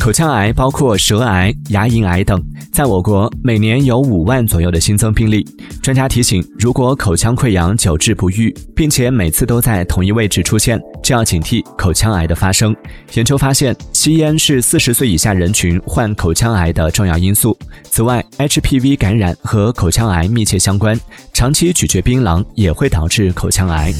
口腔癌包括舌癌牙龈癌等。在我国每年有五万左右的新增病例专家提醒如果口腔溃疡久治不愈并且每次都在同一位置出现就要警惕口腔癌的发生。研究发现吸烟是四十岁以下人群患口腔癌的重要因素。此外 hpv 感染和口腔癌密切相关长期咀嚼槟榔也会导致口腔癌。